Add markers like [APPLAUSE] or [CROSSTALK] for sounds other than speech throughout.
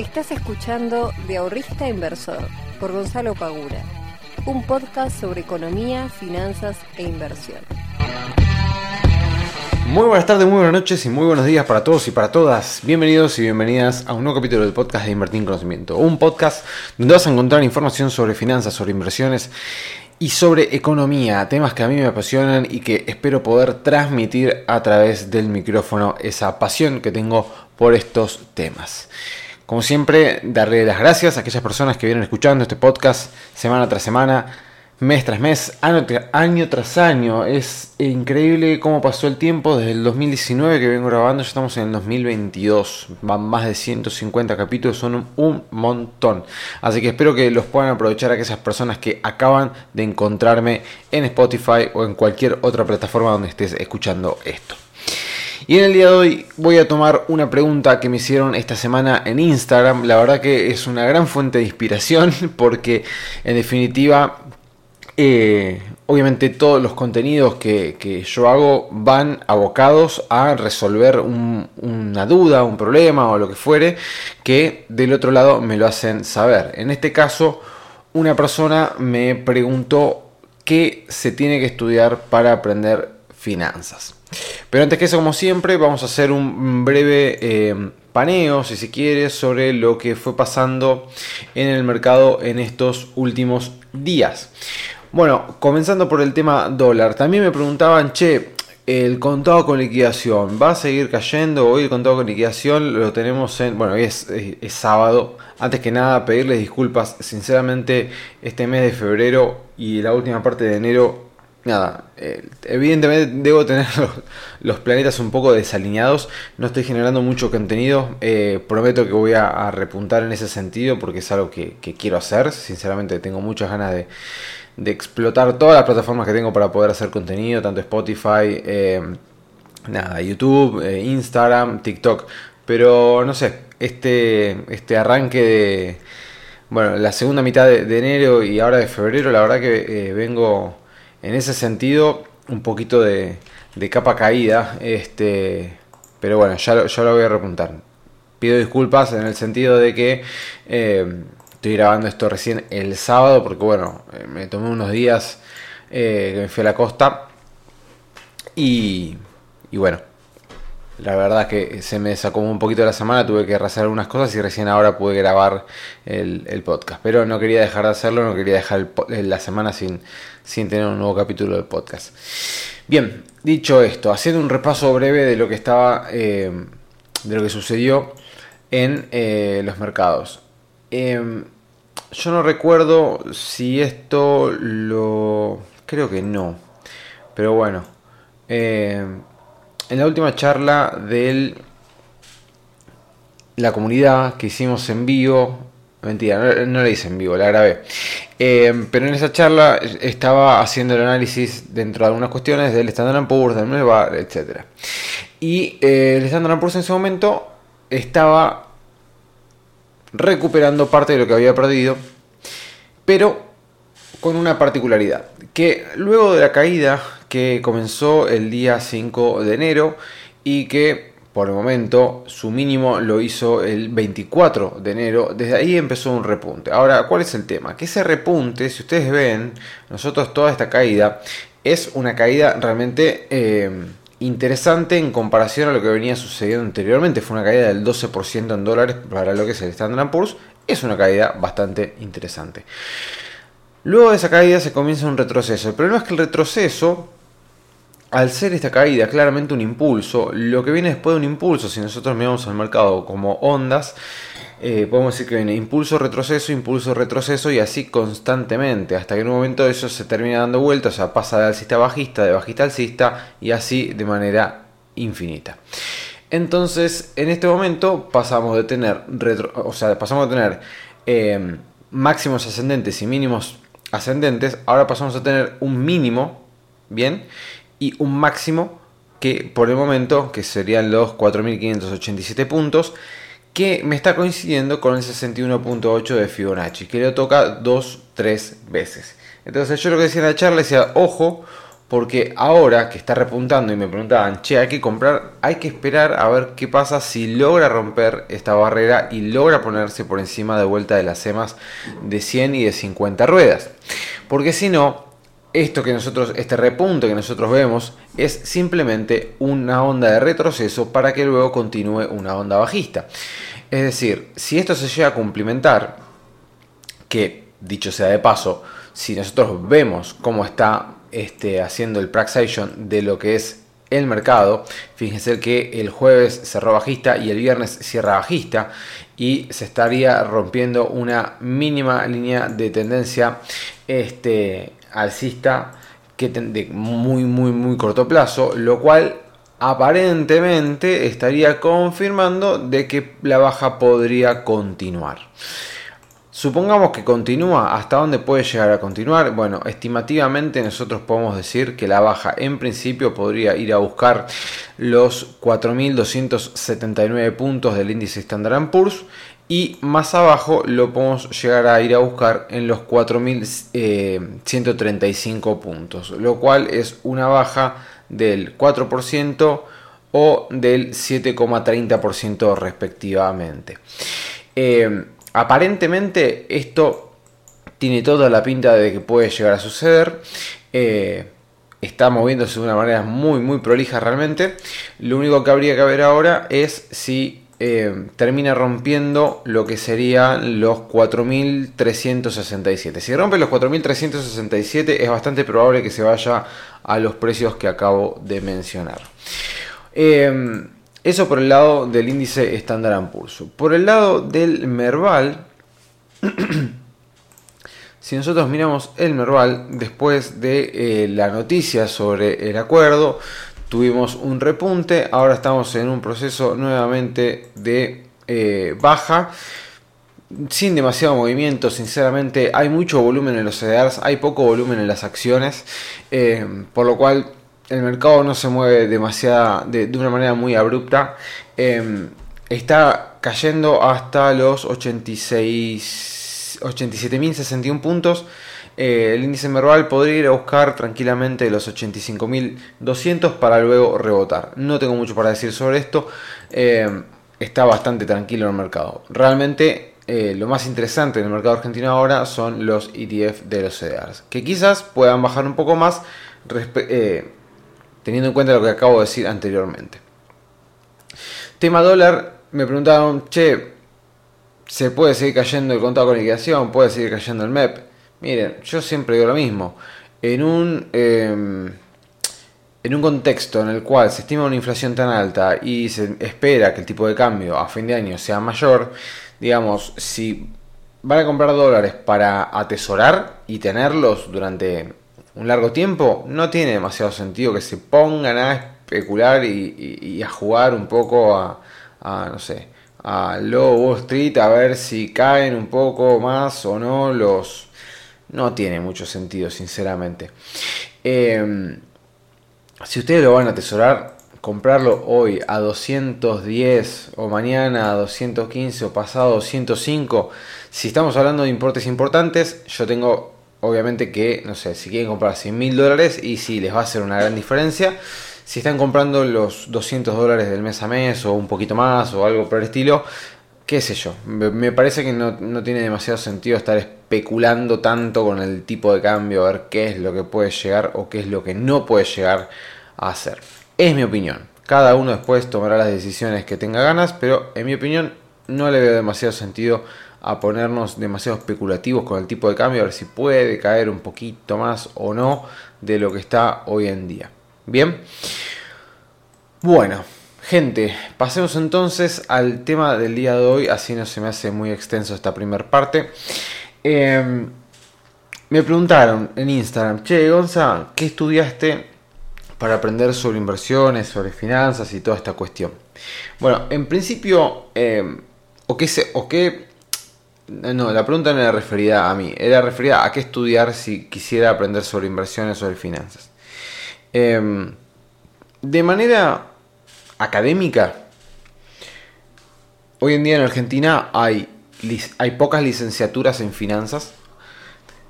Estás escuchando De Ahorrista Inversor por Gonzalo Pagura, un podcast sobre economía, finanzas e inversión. Muy buenas tardes, muy buenas noches y muy buenos días para todos y para todas. Bienvenidos y bienvenidas a un nuevo capítulo del podcast de Invertir en Conocimiento. Un podcast donde vas a encontrar información sobre finanzas, sobre inversiones y sobre economía, temas que a mí me apasionan y que espero poder transmitir a través del micrófono esa pasión que tengo por estos temas. Como siempre, darle las gracias a aquellas personas que vienen escuchando este podcast semana tras semana, mes tras mes, año, tras año. Es increíble cómo pasó el tiempo desde el 2019 que vengo grabando, ya estamos en el 2022. Van más de 150 capítulos, son un montón. Así que espero que los puedan aprovechar aquellas personas que acaban de encontrarme en Spotify o en cualquier otra plataforma donde estés escuchando esto. Y en el día de hoy voy a tomar una pregunta que me hicieron esta semana en Instagram. La verdad que es una gran fuente de inspiración [LAUGHS] porque en definitiva eh, obviamente todos los contenidos que, yo hago van abocados a resolver una duda, un problema o lo que fuere que del otro lado me lo hacen saber. En este caso, una persona me preguntó qué se tiene que estudiar para aprender finanzas. Pero antes que eso, como siempre, vamos a hacer un breve eh, paneo, si se quiere, sobre lo que fue pasando en el mercado en estos últimos días. Bueno, comenzando por el tema dólar, también me preguntaban, che, el contado con liquidación, ¿va a seguir cayendo? Hoy el contado con liquidación lo tenemos en, bueno, hoy es, es sábado. Antes que nada, pedirles disculpas, sinceramente, este mes de febrero y la última parte de enero nada, eh, evidentemente debo tener [LAUGHS] los, planetas un poco desalineados, no estoy generando mucho contenido, eh, prometo que voy a, repuntar en ese sentido porque es algo que, quiero hacer, sinceramente tengo muchas ganas de, explotar todas las plataformas que tengo para poder hacer contenido, tanto Spotify, eh, nada, YouTube, Instagram, TikTok, pero no sé, este, este arranque de... Bueno, la segunda mitad de, de enero y ahora de febrero, la verdad que vengo en ese sentido, un poquito de, capa caída. Este, pero bueno, ya lo, lo voy a repuntar. Pido disculpas en el sentido de que eh, estoy grabando esto recién el sábado, porque bueno, eh, me tomé unos días eh, que me fui a la costa. Y, y bueno, la verdad que se me sacó un poquito la semana, tuve que hacer algunas cosas y recién ahora pude grabar el, podcast. Pero no quería dejar de hacerlo, no quería dejar la semana sin, sin tener un nuevo capítulo del podcast. Bien, dicho esto, haciendo un repaso breve de lo que estaba, eh, de lo que sucedió en eh, los mercados. Em, yo no recuerdo si esto lo... Creo que no. Pero bueno. Em, en la última charla de la comunidad que hicimos en vivo, mentira, no, la hice en vivo, la grabé. Eh, pero en esa charla estaba haciendo el análisis dentro de algunas cuestiones del Standard Poor's, del Nueva, etc. Y eh, el Standard Poor's en ese momento estaba recuperando parte de lo que había perdido, pero con una particularidad, que luego de la caída que comenzó el día 5 de enero y que por el momento su mínimo lo hizo el 24 de enero, desde ahí empezó un repunte. Ahora, ¿cuál es el tema? Que ese repunte, si ustedes ven, nosotros toda esta caída es una caída realmente eh, interesante en comparación a lo que venía sucediendo anteriormente. Fue una caída del 12% en dólares para lo que es el Standard Poor's. Es una caída bastante interesante. Luego de esa caída se comienza un retroceso. El problema es que el retroceso al ser esta caída claramente un impulso, lo que viene después de un impulso, si nosotros miramos al mercado como ondas, eh, podemos decir que viene impulso, retroceso, impulso, retroceso y así constantemente, hasta que en un momento eso se termina dando vuelta, o sea, pasa de alcista a bajista, de bajista a alcista y así de manera infinita. Entonces, en este momento pasamos de tener, o sea, pasamos de tener eh, máximos ascendentes y mínimos ascendentes, ahora pasamos a tener un mínimo, ¿bien? Y un máximo que por el momento, que serían los 4.587 puntos, que me está coincidiendo con el 61.8 de Fibonacci, que lo toca 2-3 veces. Entonces yo lo que decía en la charla decía, ojo, porque ahora que está repuntando y me preguntaban, che, hay que comprar, hay que esperar a ver qué pasa si logra romper esta barrera y logra ponerse por encima de vuelta de las semas de 100 y de 50 ruedas. Porque si no, esto que nosotros, este repunte que nosotros vemos es simplemente una onda de retroceso para que luego continúe una onda bajista. Es decir, si esto se llega a cumplimentar, que dicho sea de paso, si nosotros vemos cómo está este, haciendo el praxation de lo que es el mercado. Fíjense que el jueves cerró bajista y el viernes cierra bajista y se estaría rompiendo una mínima línea de tendencia este, alcista que de muy muy muy corto plazo, lo cual aparentemente estaría confirmando de que la baja podría continuar. Supongamos que continúa, ¿hasta dónde puede llegar a continuar? Bueno, estimativamente nosotros podemos decir que la baja en principio podría ir a buscar los 4.279 puntos del índice Standard Poor's y más abajo lo podemos llegar a ir a buscar en los 4.135 puntos, lo cual es una baja del 4% o del 7,30% respectivamente. Eh, aparentemente esto tiene toda la pinta de que puede llegar a suceder. Eh, está moviéndose de una manera muy muy prolija realmente. Lo único que habría que ver ahora es si eh, termina rompiendo lo que serían los 4.367. Si rompe los 4.367 es bastante probable que se vaya a los precios que acabo de mencionar. Eh, eso por el lado del índice Standard Poor's. Por el lado del Merval, [CLEARS THROAT] si nosotros miramos el Merval, después de eh, la noticia sobre el acuerdo, tuvimos un repunte, ahora estamos en un proceso nuevamente de eh, baja. Sin demasiado movimiento, sinceramente, hay mucho volumen en los CDRs, hay poco volumen en las acciones, eh, por lo cual el mercado no se mueve demasiada, de, una manera muy abrupta. Em, está cayendo hasta los 86, 87.061 puntos. Eh, el índice Merval podría ir a buscar tranquilamente los 85.200 para luego rebotar. No tengo mucho para decir sobre esto. Em, está bastante tranquilo el mercado. Realmente eh, lo más interesante en el mercado argentino ahora son los ETF de los CDRs. Que quizás puedan bajar un poco más. Eh, teniendo en cuenta lo que acabo de decir anteriormente. Tema dólar, me preguntaron, che, ¿se puede seguir cayendo el contado con liquidación? ¿Puede seguir cayendo el MEP? Miren, yo siempre digo lo mismo. En un, em, en un contexto en el cual se estima una inflación tan alta y se espera que el tipo de cambio a fin de año sea mayor, digamos, si van a comprar dólares para atesorar y tenerlos durante un largo tiempo, no tiene demasiado sentido que se pongan a especular y, a jugar un poco a, no sé, a Low Wall Street a ver si caen un poco más o no los... No tiene mucho sentido, sinceramente. Em, si ustedes lo van a atesorar, comprarlo hoy a 210 o mañana a 215 o pasado a 205, si estamos hablando de importes importantes, yo tengo obviamente que, no sé, si quieren comprar 100 mil dólares y si les va a hacer una gran diferencia. Si están comprando los 200 dólares del mes a mes o un poquito más o algo por el estilo, qué sé yo, me parece que no, no, tiene demasiado sentido estar especulando tanto con el tipo de cambio, a ver qué es lo que puede llegar o qué es lo que no puede llegar a hacer. Es mi opinión. Cada uno después tomará las decisiones que tenga ganas, pero en mi opinión no le veo demasiado sentido a ponernos demasiado especulativos con el tipo de cambio, a ver si puede caer un poquito más o no de lo que está hoy en día. Bien, bueno, gente, pasemos entonces al tema del día de hoy, así no se me hace muy extenso esta primera parte. Em, me preguntaron en Instagram, che, Gonza, ¿qué estudiaste para aprender sobre inversiones, sobre finanzas y toda esta cuestión? Bueno, en principio, em, o qué, o qué no, la pregunta no era referida a mí, era referida a qué estudiar si quisiera aprender sobre inversiones, sobre finanzas. Em, de manera académica, hoy en día en Argentina hay, hay pocas licenciaturas en finanzas.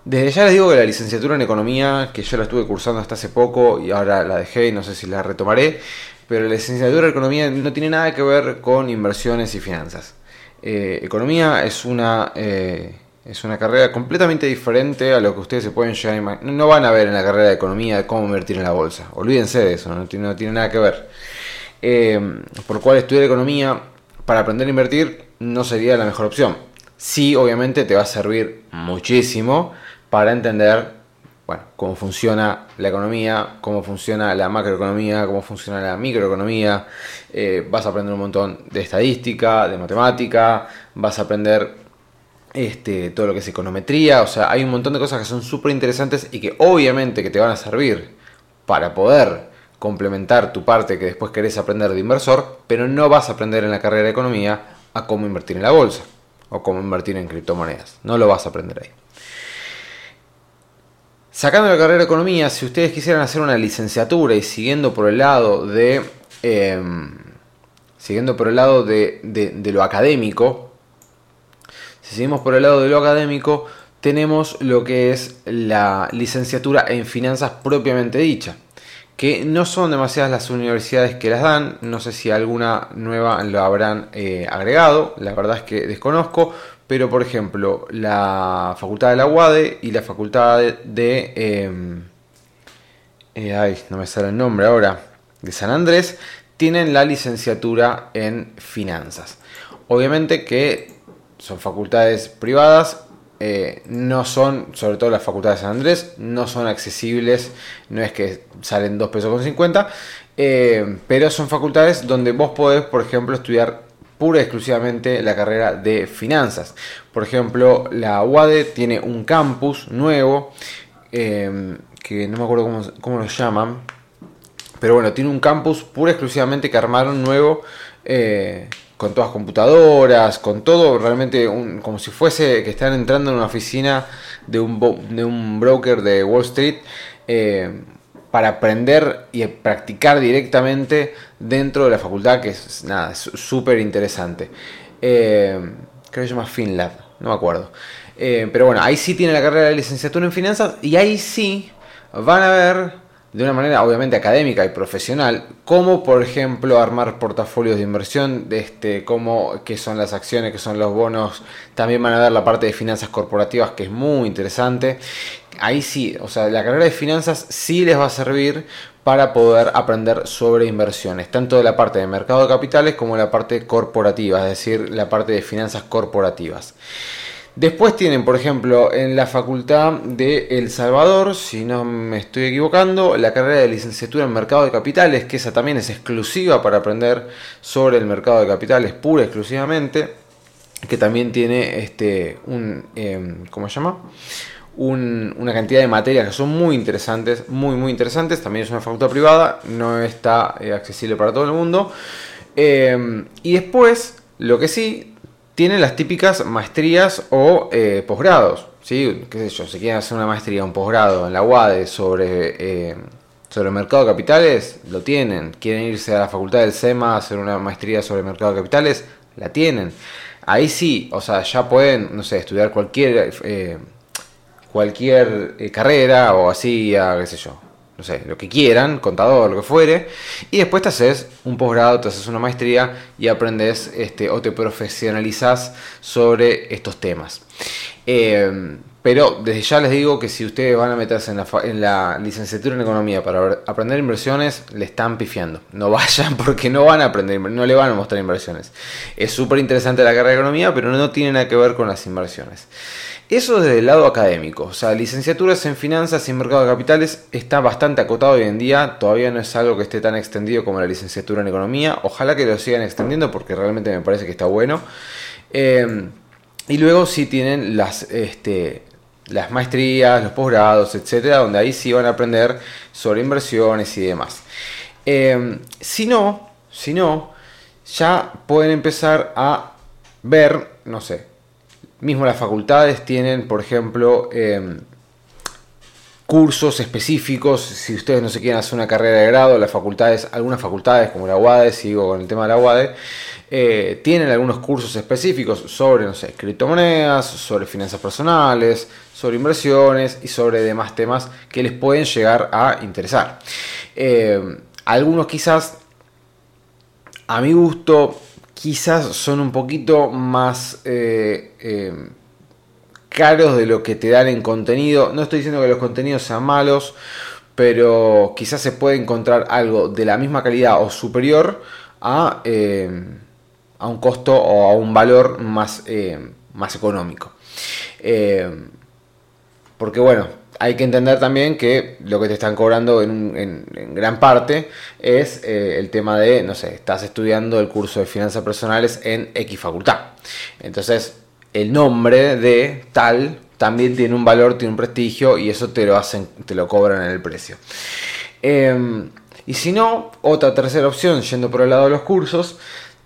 Desde ya les digo que la licenciatura en economía, que yo la estuve cursando hasta hace poco y ahora la dejé y no sé si la retomaré, pero la licenciatura en economía no tiene nada que ver con inversiones y finanzas. Eh, economía es una, eh, es una carrera completamente diferente a lo que ustedes se pueden llegar. No van a ver en la carrera de economía cómo invertir en la bolsa. Olvídense de eso, no tiene nada que ver. Eh, por cual estudiar economía para aprender a invertir no sería la mejor opción. Sí, obviamente te va a servir muchísimo para entender bueno, cómo funciona la economía, cómo funciona la macroeconomía, cómo funciona la microeconomía. Eh, vas a aprender un montón de estadística, de matemática, vas a aprender este, todo lo que es econometría. O sea, hay un montón de cosas que son súper interesantes y que obviamente que te van a servir para poder complementar tu parte que después querés aprender de inversor, pero no vas a aprender en la carrera de economía a cómo invertir en la bolsa o cómo invertir en criptomonedas. No lo vas a aprender ahí. Sacando la carrera de economía, si ustedes quisieran hacer una licenciatura y siguiendo por el lado de. Em, siguiendo por el lado de, de, lo académico. Si seguimos por el lado de lo académico, tenemos lo que es la licenciatura en finanzas propiamente dicha. Que no son demasiadas las universidades que las dan. No sé si alguna nueva lo habrán eh, agregado. La verdad es que desconozco pero por ejemplo, la facultad de la UADE y la facultad de... Em, eh, ay, no me sale el nombre ahora, de San Andrés, tienen la licenciatura en finanzas. Obviamente que son facultades privadas, eh, no son, sobre todo las facultades de San Andrés, no son accesibles, no es que salen 2 pesos con 50, eh, pero son facultades donde vos podés, por ejemplo, estudiar pura y exclusivamente la carrera de finanzas. Por ejemplo, la UADE tiene un campus nuevo, em, que no me acuerdo cómo, lo llaman, pero bueno, tiene un campus pura y exclusivamente que armaron nuevo. Con todas computadoras, con todo realmente como si fuese que están entrando en una oficina de un, de un broker de Wall Street. Eh, para aprender y practicar directamente dentro de la facultad, que es nada, súper interesante. Eh, creo que se llama FinLab, no me acuerdo. Eh, pero bueno, ahí sí tiene la carrera de licenciatura en finanzas y ahí sí van a ver de una manera obviamente académica y profesional, como por ejemplo armar portafolios de inversión, de este, cómo, qué son las acciones, qué son los bonos, también van a ver la parte de finanzas corporativas que es muy interesante. Ahí sí, o sea, la carrera de finanzas sí les va a servir para poder aprender sobre inversiones, tanto de la parte de mercado de capitales como de la parte corporativa, es decir, la parte de finanzas corporativas. Después tienen, por ejemplo, en la Facultad de El Salvador, si no me estoy equivocando, la carrera de licenciatura en Mercado de Capitales, que esa también es exclusiva para aprender sobre el mercado de capitales, pura exclusivamente, que también tiene este un em, ¿cómo se llama? una cantidad de materias que son muy interesantes, muy muy interesantes. También es una facultad privada, no está eh, accesible para todo el mundo. Em, y después, lo que sí, tiene las típicas maestrías o eh, posgrados. ¿sí? ¿Qué sé yo? Si quieren hacer una maestría o un posgrado en la UADE sobre, eh, sobre el mercado de capitales, lo tienen. Quieren irse a la facultad del SEMA a hacer una maestría sobre el mercado de capitales, la tienen. Ahí sí, o sea, ya pueden, no sé, estudiar cualquier, eh, cualquier carrera o así, qué sé yo, no sé, lo que quieran, contador, lo que fuere, y después te haces un posgrado, te haces una maestría y aprendes este, o te profesionalizas sobre estos temas. Eh, pero desde ya les digo que si ustedes van a meterse en la, en la, licenciatura en economía para aprender inversiones, le están pifiando. No [LAUGHS] vayan porque no van a aprender, no le van a mostrar inversiones. Es súper interesante la carrera de economía, pero no tiene nada que ver con las inversiones. Eso desde el lado académico, o sea, licenciaturas en finanzas y mercado de capitales está bastante acotado hoy en día, todavía no es algo que esté tan extendido como la licenciatura en economía, ojalá que lo sigan extendiendo porque realmente me parece que está bueno. Eh, y luego sí tienen las, este, las maestrías, los posgrados, etcétera, donde ahí sí van a aprender sobre inversiones y demás. Eh, si no, si no, ya pueden empezar a ver, no sé, Mismo las facultades tienen, por ejemplo, em, cursos específicos, si ustedes no se quieren hacer una carrera de grado, las facultades, algunas facultades como la UADE, sigo con el tema de la UADE, eh, tienen algunos cursos específicos sobre, no sé, criptomonedas, sobre finanzas personales, sobre inversiones y sobre demás temas que les pueden llegar a interesar. Eh, algunos quizás, a mi gusto, quizás son un poquito más eh, caros de lo que te dan en contenido. No estoy diciendo que los contenidos sean malos, pero quizás se puede encontrar algo de la misma calidad o superior a a un costo o a un valor más, eh, más económico. Porque bueno, hay que entender también que lo que te están cobrando en, gran parte es eh, el tema de, no sé, estás estudiando el curso de finanzas personales en X facultad. Entonces, el nombre de tal también tiene un valor, tiene un prestigio y eso te lo hacen, te lo cobran en el precio. y si no, otra tercera opción, yendo por el lado de los cursos,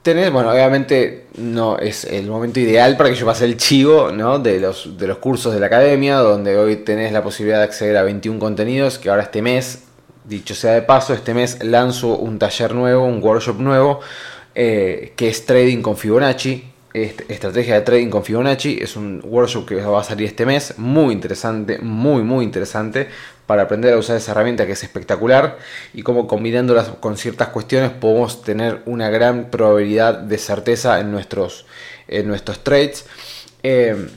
tenés, bueno, obviamente no es el momento ideal para que yo pase el chivo ¿no? de, los, de los cursos de la academia, donde hoy tenés la posibilidad de acceder a 21 contenidos, que ahora este mes, dicho sea de paso, este mes lanzo un taller nuevo, un workshop nuevo, eh, que es Trading con Fibonacci, estrategia de trading con Fibonacci. Es un workshop que va a salir este mes, muy interesante, muy, muy interesante, para aprender a usar esa herramienta que es espectacular y cómo combinándolas con ciertas cuestiones podemos tener una gran probabilidad de certeza en nuestros, en nuestros trades. Eh,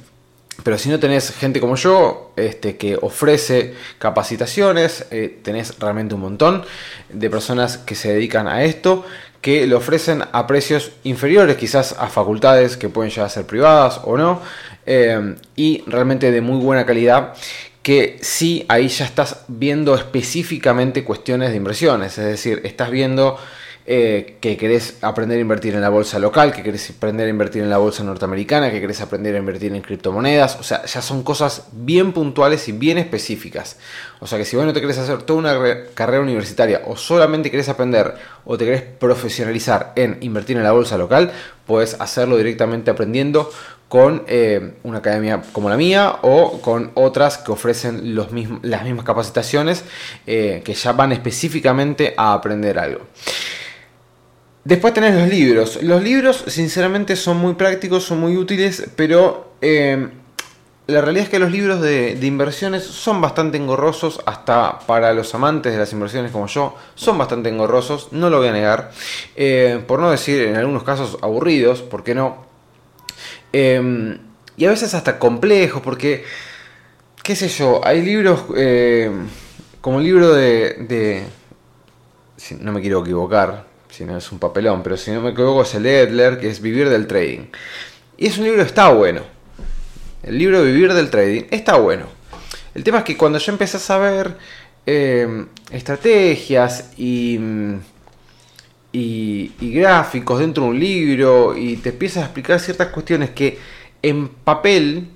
pero si no tenés gente como yo este, que ofrece capacitaciones, eh, tenés realmente un montón de personas que se dedican a esto que lo ofrecen a precios inferiores quizás a facultades que pueden llegar a ser privadas o no, eh, y realmente de muy buena calidad que sí, ahí ya estás viendo específicamente cuestiones de inversiones, es decir, estás viendo eh, que querés aprender a invertir en la bolsa local, que querés aprender a invertir en la bolsa norteamericana, que querés aprender a invertir en criptomonedas, o sea, ya son cosas bien puntuales y bien específicas. O sea que si vos no te querés hacer toda una carrera universitaria o solamente querés aprender o te querés profesionalizar en invertir en la bolsa local, puedes hacerlo directamente aprendiendo con eh, una academia como la mía o con otras que ofrecen los las mismas capacitaciones eh, que ya van específicamente a aprender algo. Después tenés los libros. Los libros, sinceramente, son muy prácticos, son muy útiles, pero eh, la realidad es que los libros de, inversiones son bastante engorrosos, hasta para los amantes de las inversiones como yo, son bastante engorrosos, no lo voy a negar. Por no decir en algunos casos aburridos, ¿por qué no? Eh, y a veces hasta complejos, porque, qué sé yo, hay libros como el libro de, de no me quiero equivocar, si no es un papelón, pero si no me equivoco es el Edler, que es Vivir del Trading. Y es un libro está bueno. El libro Vivir del Trading está bueno. El tema es que cuando yo empecé a saber em, estrategias y, y, gráficos dentro de un libro y te empiezas a explicar ciertas cuestiones que en papel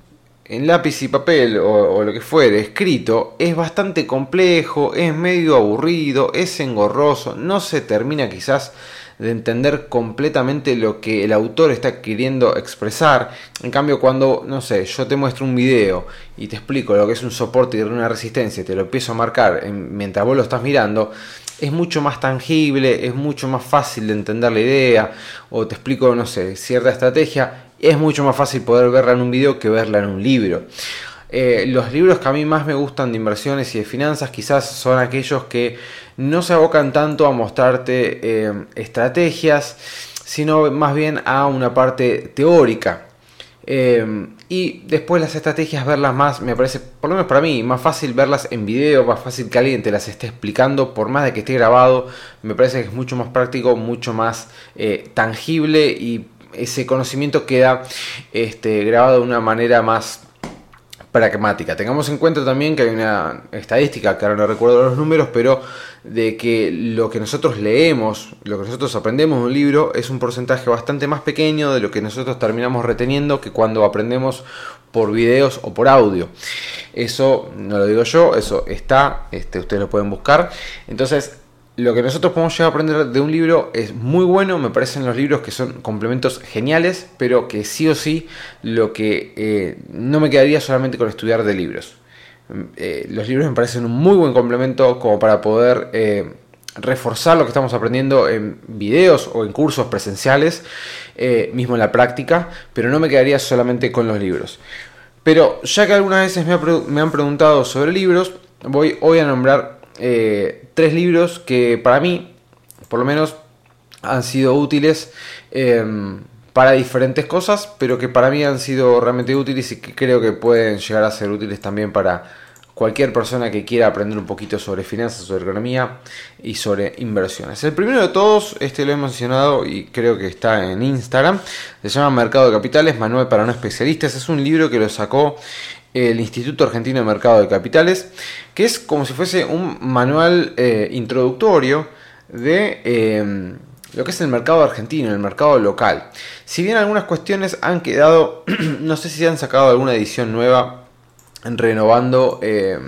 en lápiz y papel o, lo que fuere escrito es bastante complejo, es medio aburrido, es engorroso, no se termina quizás de entender completamente lo que el autor está queriendo expresar. En cambio, cuando, no sé, yo te muestro un video y te explico lo que es un soporte y una resistencia, te lo empiezo a marcar mientras vos lo estás mirando, es mucho más tangible, es mucho más fácil de entender la idea, o te explico, no sé, cierta estrategia es mucho más fácil poder verla en un video que verla en un libro. Eh, los libros que a mí más me gustan de inversiones y de finanzas quizás son aquellos que no se abocan tanto a mostrarte eh, estrategias, sino más bien a una parte teórica. Eh, y después las estrategias verlas más, me parece, por lo menos para mí, más fácil verlas en video, más fácil que alguien te las esté explicando, por más de que esté grabado, me parece que es mucho más práctico, mucho más tangible y ese conocimiento queda este, grabado de una manera más pragmática. Tengamos en cuenta también que hay una estadística, que ahora no recuerdo los números, pero de que lo que nosotros leemos, lo que nosotros aprendemos de un libro es un porcentaje bastante más pequeño de lo que nosotros terminamos reteniendo que cuando aprendemos por videos o por audio. Eso no lo digo yo, eso está, este, ustedes lo pueden buscar. Entonces, lo que nosotros podemos llegar a aprender de un libro es muy bueno, me parecen los libros que son complementos geniales, pero que sí o sí lo que eh, no me quedaría solamente con estudiar de libros. eh, los libros me parecen un muy buen complemento como para poder eh, reforzar lo que estamos aprendiendo en videos o en cursos presenciales, mismo en la práctica, pero no me quedaría solamente con los libros. Pero ya que algunas veces me, han preguntado sobre libros, voy hoy a nombrar tres libros que para mí, por lo menos, han sido útiles em, para diferentes cosas, pero que para mí han sido realmente útiles y que creo que pueden llegar a ser útiles también para cualquier persona que quiera aprender un poquito sobre finanzas, sobre economía y sobre inversiones. El primero de todos, este lo he mencionado y creo que está en Instagram, se llama Mercado de Capitales, Manual para no especialistas. Es un libro que lo sacó el Instituto Argentino de Mercado de Capitales, que es como si fuese un manual eh, introductorio de... Eh, lo que es el mercado argentino, el mercado local. Si bien algunas cuestiones han quedado, [CLEARS THROAT] no sé si han sacado alguna edición nueva renovando eh,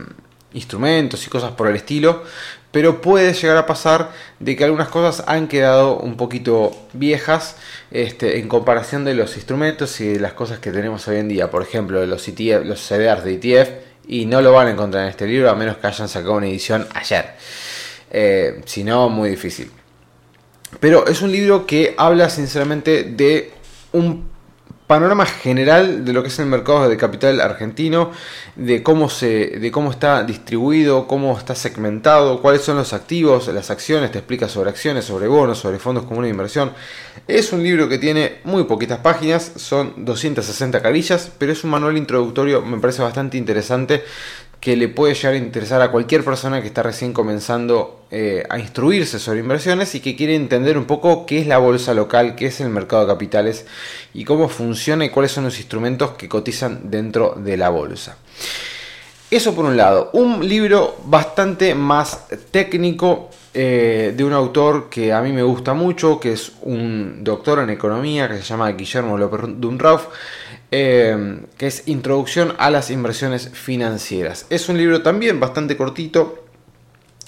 instrumentos y cosas por el estilo, pero puede llegar a pasar de que algunas cosas han quedado un poquito viejas este, en comparación de los instrumentos y de las cosas que tenemos hoy en día. Por ejemplo, los, ETF, CDRs de ETF, y no lo van a encontrar en este libro a menos que hayan sacado una edición ayer. Eh, si no, muy difícil. Pero es un libro que habla sinceramente de un panorama general de lo que es el mercado de capital argentino, de cómo, se, de cómo está distribuido, cómo está segmentado, cuáles son los activos, las acciones, te explica sobre acciones, sobre bonos, sobre fondos comunes de inversión. Es un libro que tiene muy poquitas páginas, son 260 carillas, pero es un manual introductorio, me parece bastante interesante que le puede llegar a interesar a cualquier persona que está recién comenzando eh, a instruirse sobre inversiones y que quiere entender un poco qué es la bolsa local, qué es el mercado de capitales y cómo funciona y cuáles son los instrumentos que cotizan dentro de la bolsa. Eso por un lado, un libro bastante más técnico eh, de un autor que a mí me gusta mucho, que es un doctor en economía que se llama Guillermo López Dunrauf eh, que es Introducción a las inversiones financieras. Es un libro también bastante cortito,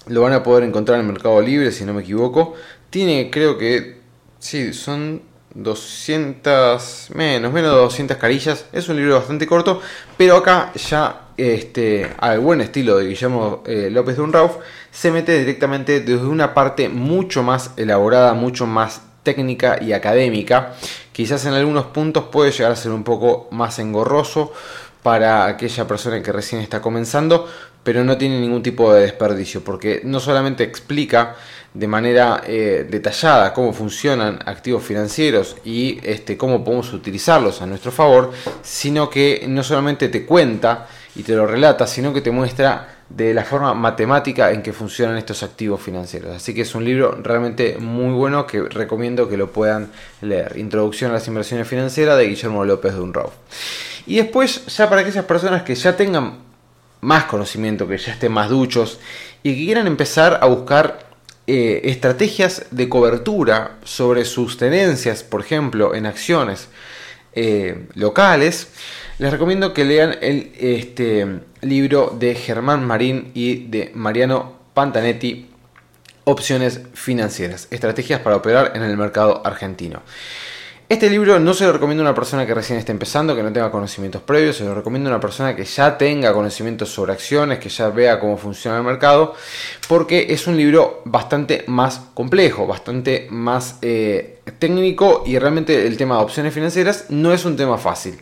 lo van a poder encontrar en Mercado Libre si no me equivoco. Tiene creo que, sí, son 200, menos, menos de 200 carillas. Es un libro bastante corto, pero acá ya, este, al buen estilo de Guillermo eh, López de Unrauf, se mete directamente desde una parte mucho más elaborada, mucho más técnica y académica. Quizás en algunos puntos puede llegar a ser un poco más engorroso para aquella persona que recién está comenzando, pero no tiene ningún tipo de desperdicio, porque no solamente explica de manera eh, detallada cómo funcionan activos financieros y este, cómo podemos utilizarlos a nuestro favor, sino que no solamente te cuenta y te lo relata, sino que te muestra de la forma matemática en que funcionan estos activos financieros. Así que es un libro realmente muy bueno que recomiendo que lo puedan leer. Introducción a las inversiones financieras de Guillermo López de. Y después, ya para aquellas personas que ya tengan más conocimiento, que ya estén más duchos y que quieran empezar a buscar eh, estrategias de cobertura sobre sus tenencias, por ejemplo, en acciones eh, locales, les recomiendo que lean el este, libro de Germán Marín y de Mariano Pantanetti, Opciones financieras, estrategias para operar en el mercado argentino. Este libro no se lo recomiendo a una persona que recién esté empezando, que no tenga conocimientos previos, se lo recomiendo a una persona que ya tenga conocimientos sobre acciones, que ya vea cómo funciona el mercado, porque es un libro bastante más complejo, bastante más eh, técnico y realmente el tema de opciones financieras no es un tema fácil.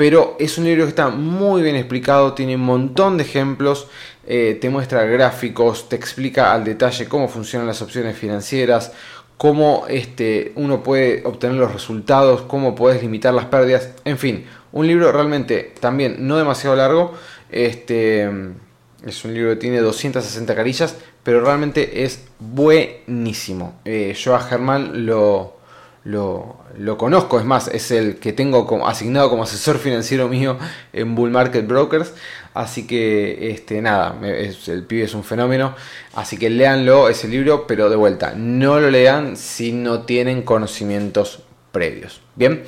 Pero es un libro que está muy bien explicado, tiene un montón de ejemplos, eh, te muestra gráficos, te explica al detalle cómo funcionan las opciones financieras, cómo este, uno puede obtener los resultados, cómo puedes limitar las pérdidas, en fin, un libro realmente también no demasiado largo, este, es un libro que tiene 260 carillas, pero realmente es buenísimo. Eh, yo a Germán lo, lo, lo, conozco, es más, es el que tengo como, asignado como asesor financiero mío en Bull Market Brokers. Así que, este, nada, el pibe es un fenómeno. Así que léanlo, ese libro, pero de vuelta, no lo lean si no tienen conocimientos previos. Bien,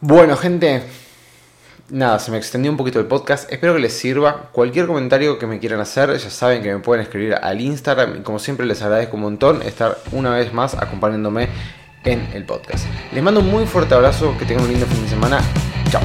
bueno, gente, nada, se me extendió un poquito el podcast. Espero que les sirva. Cualquier comentario que me quieran hacer, ya saben que me pueden escribir al Instagram. Como siempre, les agradezco un montón estar una vez más acompañándome en el podcast. Les mando un muy fuerte abrazo, que tengan un lindo fin de semana. Chao.